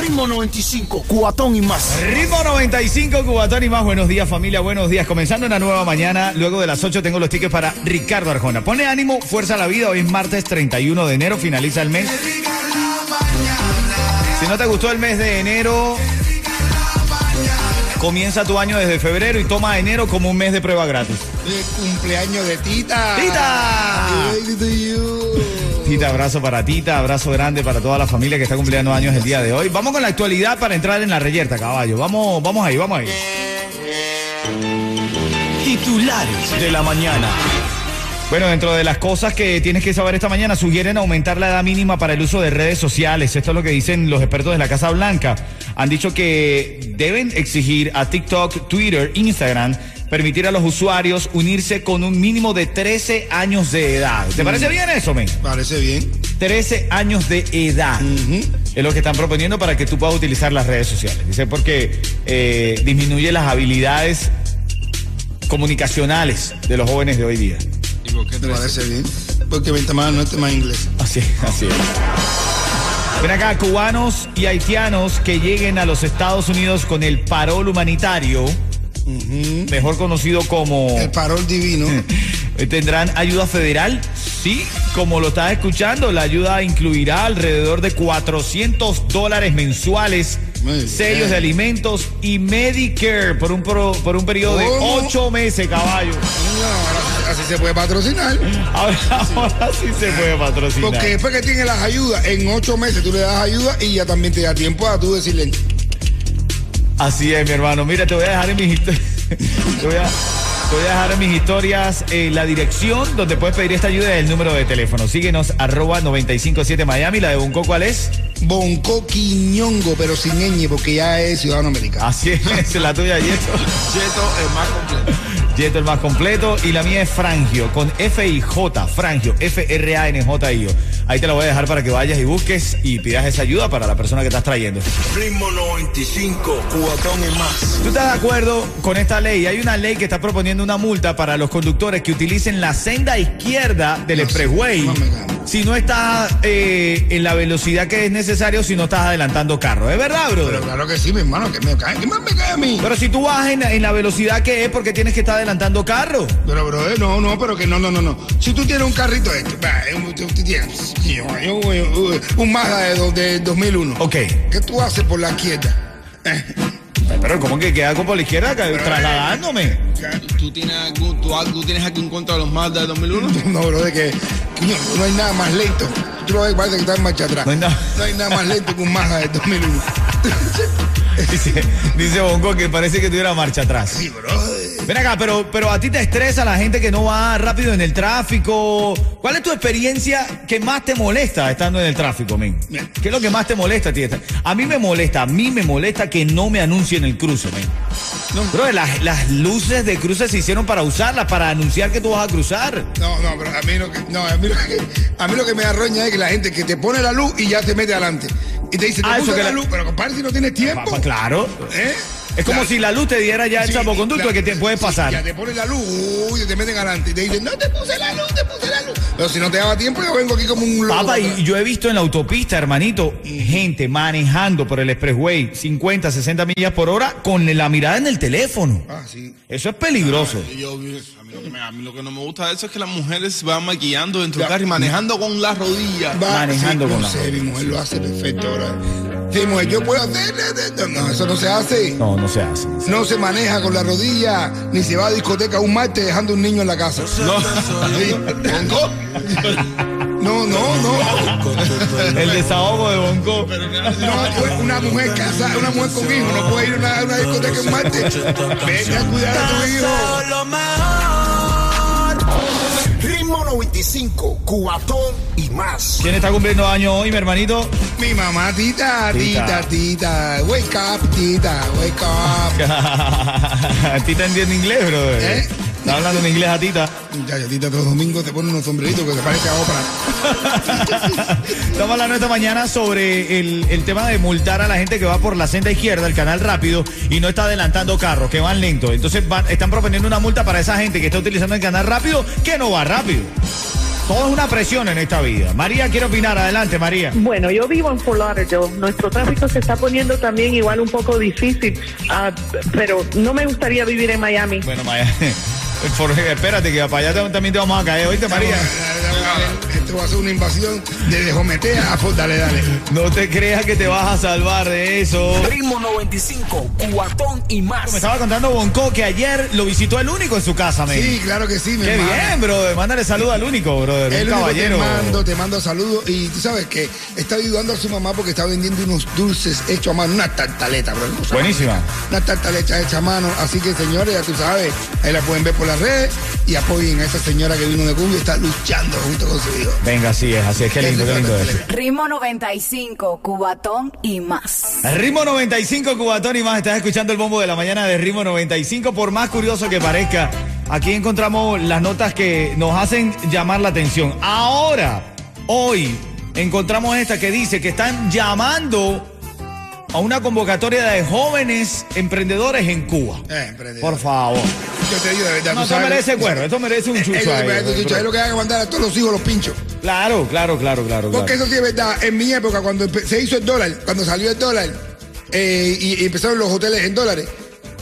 Ritmo 95, cuatón y más. Ritmo 95, Cubatón y más. Buenos días, familia. Buenos días. Comenzando una nueva mañana. Luego de las 8 tengo los tickets para Ricardo Arjona. Pone ánimo, fuerza a la vida. Hoy es martes 31 de enero. Finaliza el mes. Si no te gustó el mes de enero, comienza tu año desde febrero y toma enero como un mes de prueba gratis. El cumpleaños de Tita. ¡Tita! Tita, abrazo para Tita, abrazo grande para toda la familia que está cumpliendo años el día de hoy. Vamos con la actualidad para entrar en la reyerta, caballo. Vamos, vamos ahí, vamos ahí. Titulares de la mañana. Bueno, dentro de las cosas que tienes que saber esta mañana, sugieren aumentar la edad mínima para el uso de redes sociales. Esto es lo que dicen los expertos de la Casa Blanca. Han dicho que deben exigir a TikTok, Twitter, Instagram permitir a los usuarios unirse con un mínimo de 13 años de edad. ¿Te parece bien eso, men? Parece bien. 13 años de edad. Es lo que están proponiendo para que tú puedas utilizar las redes sociales. Dice porque eh, disminuye las habilidades comunicacionales de los jóvenes de hoy día. ¿Y por qué te parece bien? Porque vente más no este más inglés. Así, así es. Ven acá, cubanos y haitianos que lleguen a los Estados Unidos con el parol humanitario, mejor conocido como... El parol divino. ¿Tendrán ayuda federal? Sí, como lo estás escuchando, la ayuda incluirá alrededor de 400 dólares mensuales, bien. sellos de alimentos y Medicare por un, pro- por un periodo de. 8 meses, caballo. No, ahora así se puede patrocinar. Ahora, ahora sí se puede patrocinar. Porque después que tiene las ayudas, en ocho meses tú le das ayuda y ya también te da tiempo a tú decirle. Así es, mi hermano. Mira, te voy a dejar en mis historias. te, voy a, te voy a dejar en mis historias eh, la dirección donde puedes pedir esta ayuda y el número de teléfono. Síguenos arroba 957 Miami. La de Bunco, ¿cuál es? Bonco Quiñongo, pero sin ñ, porque ya es ciudadano americano. Así es, la tuya, Yeto. Cheto es más completo. Yeto el más completo. Y la mía es Frangio, con F-I-J, Frangio, F-R-A-N-J-I-O. Ahí te la voy a dejar para que vayas y busques y pidas esa ayuda para la persona que estás trayendo. Ritmo 95, cuatón y más. ¿Tú estás de acuerdo con esta ley? Hay una ley que está proponiendo una multa para los conductores que utilicen la senda izquierda del No, expressway. Si no estás eh, en la velocidad que es necesario, si no estás adelantando carro. ¿Es verdad, Pero brother? claro que sí, mi hermano, que me cae. ¿Qué más me cae a mí? Pero si tú vas en, en la velocidad que es porque tienes que estar adelantando carro. Pero, bro, eh, no, no, pero que no, no, no, no. Si tú tienes un carrito eh, un Mazda de, de 2001. Ok. ¿Qué tú haces por la izquierda? Pero ¿cómo que queda por la izquierda trasladándome? ¿Tú tienes algún, tú algo tienes aquí en contra de los Mazda de 2001? no, bro, de que, que no, no hay nada más lento. Tú lo ves, parece que está en marcha atrás. No hay nada. No hay nada más lento que un Mazda de 2001. Dice, dice Bongo que parece que tuviera marcha atrás. Sí, bro. Ven acá, pero, pero a ti te estresa la gente que no va rápido en el tráfico. ¿Cuál es tu experiencia que más te molesta estando en el tráfico, men? ¿Qué es lo que más te molesta a ti? A mí me molesta, a mí me molesta que no me anuncien el cruce, men. Bro, las, las luces de cruce se hicieron para usarlas, para anunciar que tú vas a cruzar. No, no, pero a mí lo que, no, a mí lo que, a mí lo que me da roña es que la gente que te pone la luz y ya te mete adelante. Y te dice, te Ah, puse la la- luz, pero compadre, si no tienes tiempo. Pa- pa- claro. ¿Eh? Es como si la luz te diera ya el Sí, salvoconducto claro, que te puedes sí, pasar. Ya te ponen la luz, uy, te meten adelante y te dicen, no te puse la luz, te puse la luz. Pero si no te daba tiempo, yo vengo aquí como un loco. Papá, y yo he visto en la autopista, hermanito, gente manejando por el expressway 50, 60 millas por hora con la mirada en el teléfono. Ah, sí. Eso es peligroso. Y yo, a, mí lo que me- a mí lo que no me gusta de eso es que las mujeres se van maquillando dentro del carro y manejando con las rodillas. Va, Manejando sí, con no la sé, mi mujer lo hace perfecto ahora. Sí, mujer, yo puedo hacer. No, no, eso no se hace. No, no se hace. No se maneja con la rodilla, ni se va a discoteca un martes dejando un niño en la casa. No. Sí. No, no, no. El desahogo de Bonco. No, una mujer casada, una mujer con hijo, no puede ir a una, a una discoteca un martes. Vete a cuidar a tu hijo. Ritmo 95, Cubatón y más. ¿Quién está cumpliendo años hoy, mi hermanito? Mi mamá, tita, Tita. tita, tita. Wake up, tita, wake up. Tita entiende inglés, bro. ¿Eh? Está hablando en inglés a Tita. Ya, ya, tita, los domingos te pone unos sombreritos que se parece a Oprah. Estamos hablando esta mañana sobre el, el tema de multar a la gente que va por la senda izquierda, el canal rápido, y no está adelantando carros, que van lento. Entonces van- están proponiendo una multa para esa gente que está utilizando el canal rápido, que no va rápido. Todo es una presión en esta vida. María quiere opinar. Adelante, María. Bueno, yo vivo en Fort Lauderdale. Nuestro tráfico se está poniendo también igual un poco difícil, ah, pero no me gustaría vivir en Miami. Bueno, María. Espérate, que para allá también te vamos a caer. ¿Oíste, María? Esto va a ser una invasión de Dejometea a Fort- Dale, dale. No te creas que te vas a salvar de eso. Ritmo 95, Cubatón y más. Me estaba contando Bonco que ayer lo visitó el único en su casa, men. Sí, claro que sí, mi Qué hermano. bien, brother. Mándale saludo al único, brother. El único caballero. te mando, te mando saludos y tú sabes que está ayudando a su mamá porque está vendiendo unos dulces hechos a mano, una tartaleta, bro. Buenísima. Una tartaleta hecha a mano, así que señores, ya tú sabes, ahí la pueden ver por las redes y apoyen a esa señora que vino de Cuba y está luchando junto con su hijo. Venga, así es, así es. Qué lindo, qué lindo es. Ritmo 95, Cubatón y más. Ritmo 95, Cubatón y más. Estás escuchando el bombo de la mañana de Ritmo 95. Por más curioso que parezca, aquí encontramos las notas que nos hacen llamar la atención. Ahora, hoy, encontramos esta que dice que están llamando a una convocatoria de jóvenes emprendedores en Cuba. Eh, emprendedor. Por favor. Yo te digo de verdad. No, tú esto sabes- merece cuero, esto merece un chucho ahí. eh, tú sabes lo que hay que mandar a todos los hijos los pinchos. Claro, claro, claro, claro. Porque claro. eso sí es verdad. En mi época, cuando se hizo el dólar, cuando salió el dólar eh, y, y empezaron los hoteles en dólares,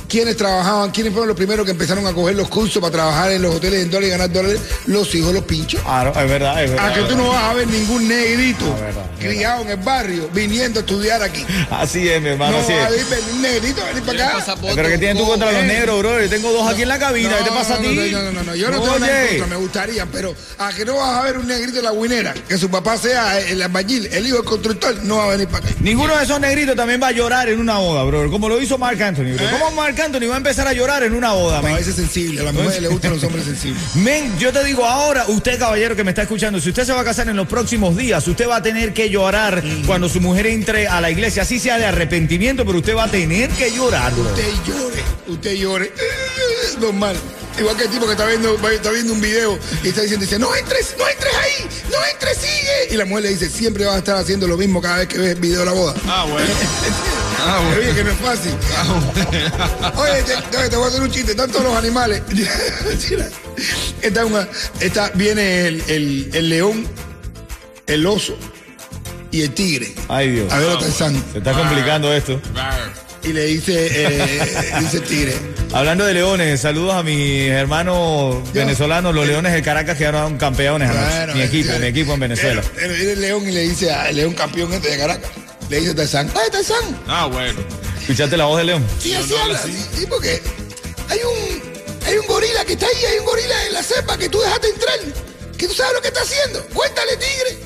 ¿quiénes trabajaban? ¿Quiénes fueron los primeros que empezaron a coger los cursos para trabajar en los hoteles en dólares y ganar dólares? Los hijos, los pinchos. Claro, es verdad, es verdad. A que tú no vas a ver ningún negrito verdad, es criado en el barrio viniendo a estudiar aquí. Así es, mi hermano, No así va a es. ver un negrito a venir para acá. Pero que tienes tú contra los eh. negros, bro. Yo tengo dos aquí en la cabina. ¿Qué te pasa a no, ti? No, no, no, no, yo no tengo nada en contra, me gustaría, pero a que no vas a ver un negrito en la guinera, que su papá sea el albañil, el hijo del constructor, no va a venir para acá. Ninguno de esos negritos también va a llorar en una boda, bro. Como lo hizo Mark Anthony, bro. ¿Cómo Mark Anthony va a empezar a llorar en una boda, A men? veces sensible, a las mujeres les gustan los hombres sensibles. Men, yo te digo ahora, usted caballero que me está escuchando, si usted se va a casar en los próximos días, usted va a tener que llorar cuando su mujer entre a la iglesia, así sea de arrepentimiento, pero usted va a tener que llorar, bro. Usted llore, usted llore. Es normal. Igual que el tipo que está viendo, está viendo un video y está diciendo, dice, no entres, no entres ahí, no entres, sigue. Y la mujer le dice, siempre vas a estar haciendo lo mismo cada vez que ves el video de la boda. Ah, bueno. Ah, bueno. Oye, que no es fácil. Oye, te, voy a hacer un chiste. Están todos los animales. está una, está, viene el, el- el león, el oso y el tigre. Ay, Dios. A ver, a Tarzán. Se está complicando esto. Y le dice, eh, dice tigre. Hablando de leones, saludos a mis hermanos venezolanos, los leones del Caracas quedaron campeones. Bueno, mi equipo, mi equipo en Venezuela. Viene el león y le dice al león campeón este de Caracas. Le dice a Tarzán, ¡ay, Tarzán! Ah, bueno. ¿Escuchaste la voz de león? Sí, así habla. Sí, sí, porque hay un, hay un gorila que está ahí, hay un gorila en la cepa que tú dejaste entrar. Que tú sabes lo que está haciendo. Cuéntale, tigre.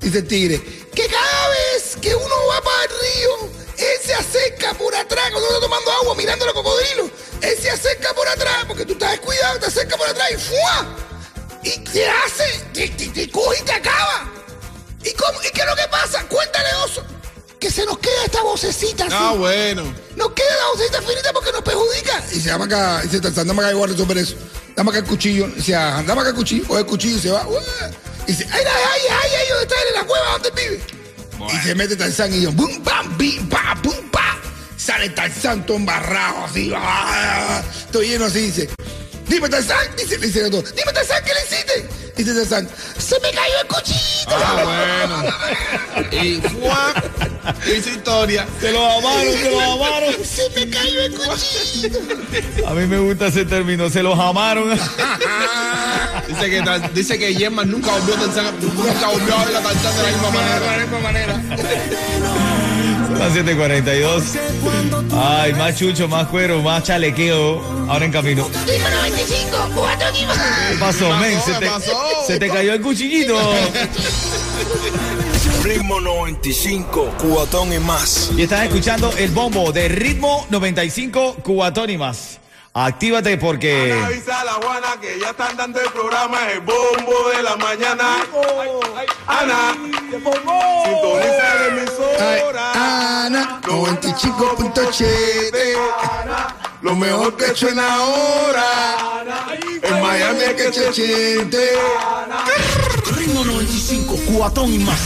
Dice el tigre, que cada vez que uno va para el río, él se acerca por atrás, cuando uno está tomando agua, mirando los cocodrilos, él se acerca por atrás, porque tú estás descuidado, te acerca por atrás y ¡fua! Y te hace, te, te, te coge y te acaba. ¿Y, cómo, ¿Y qué es lo que pasa? Cuéntale, oso, que se nos queda esta vocecita así. Ah, bueno. Nos queda la vocecita finita porque nos perjudica. Y se llama acá, dice Tarzán, dame acá igual resolver eso. Dame acá el cuchillo. Dice, ah, dame acá el cuchillo. Coge el cuchillo y se va. Y dice, ay, ay, ay, ay, ay, ¿dónde está él? En la cueva donde vive. Y se mete Tarzán y yo, bum, bam, bim, pa, bum, pa. Sale Tarzán todo embarrado así. ah, todo lleno así, dice. Dime Tarzán, dice, dice el otro, dime Tarzán, ¿qué le hiciste? Dice Tarzán, se me cayó el cuchillo. Ah, bueno. Y ¡fua! Hizo historia. Se lo amaron, se lo amaron. Se me cayó el cuchillo. A mí me gusta ese término, se los amaron. Dice que, dice que Yema nunca volvió a Tarzán, nunca volvió a ver a Tarzán de la misma manera. De la misma manera. Las 7:42. Ay, más chucho, más cuero, más chalequeo. Ahora en camino. Ritmo 95, cubatón y más. ¿Qué pasó, men? Se te cayó el cuchillito. Ritmo 95, cuatón y más. Y estás escuchando el bombo de ritmo 95 Cubatón y más. Actívate porque. Avisa a la Juana que ya están dando el programa El Bombo de la Mañana. Ana, sintoniza la emisora. Ana, 95.7. Lo mejor que suena ahora. En Miami que se siente. Ritmo 95, cuatón y más.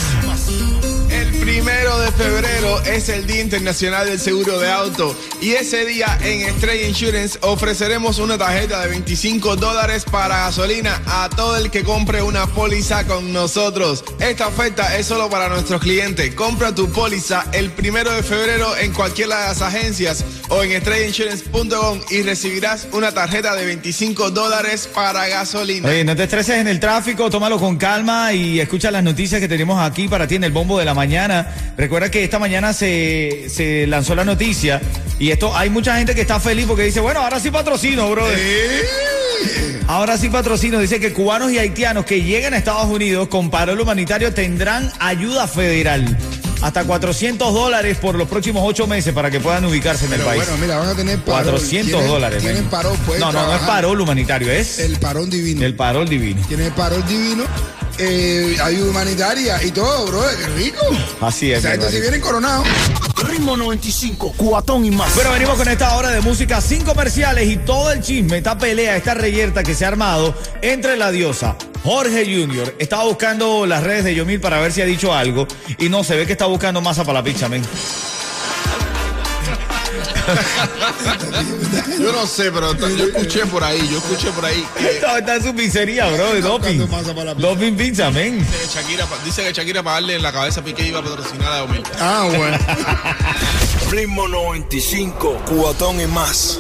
Primero de febrero es el Día Internacional del Seguro de Auto y ese día en Estrella Insurance ofreceremos una tarjeta de 25 dólares para gasolina a todo el que compre una póliza con nosotros. Esta oferta es solo para nuestros clientes. Compra tu póliza el primero de febrero en cualquiera de las agencias o en estrellainsurance.com y recibirás una tarjeta de 25 dólares para gasolina. Oye, no te estreses en el tráfico, tómalo con calma y escucha las noticias que tenemos aquí para ti en el bombo de la mañana. Recuerda que esta mañana se, se lanzó la noticia y esto hay mucha gente que está feliz porque dice, bueno, ahora sí patrocino, brother. Ahora sí patrocino. Dice que cubanos y haitianos que lleguen a Estados Unidos con parol humanitario tendrán ayuda federal. Hasta 400 dólares por los próximos ocho meses para que puedan ubicarse en el país. bueno, mira, van a tener parol. 400 Tienen- dólares. Tienen parol, pueden No, no, no es parol humanitario, es El parón divino. el parol divino. Tiene parol divino, eh, ayuda humanitaria y todo, bro. Qué rico. Así es. Mi gente si hermanito. vienen coronados. Ritmo 95, cuatón y más. Bueno, venimos con esta hora de música sin comerciales y todo el chisme, esta pelea, esta reyerta que se ha armado entre la diosa Jorge Junior. Estaba buscando las redes de Yomil para ver si ha dicho algo y no, se ve que está buscando masa para la pizza, men. Yo no sé, pero yo escuché por ahí, yo escuché por ahí que Está, está en su pizzería, bro, de doping. Doping pizza, men. dice que Shakira para darle en la cabeza a Piqué iba a patrocinar a Omil. Ah, bueno. Ritmo 95, cuatón y más.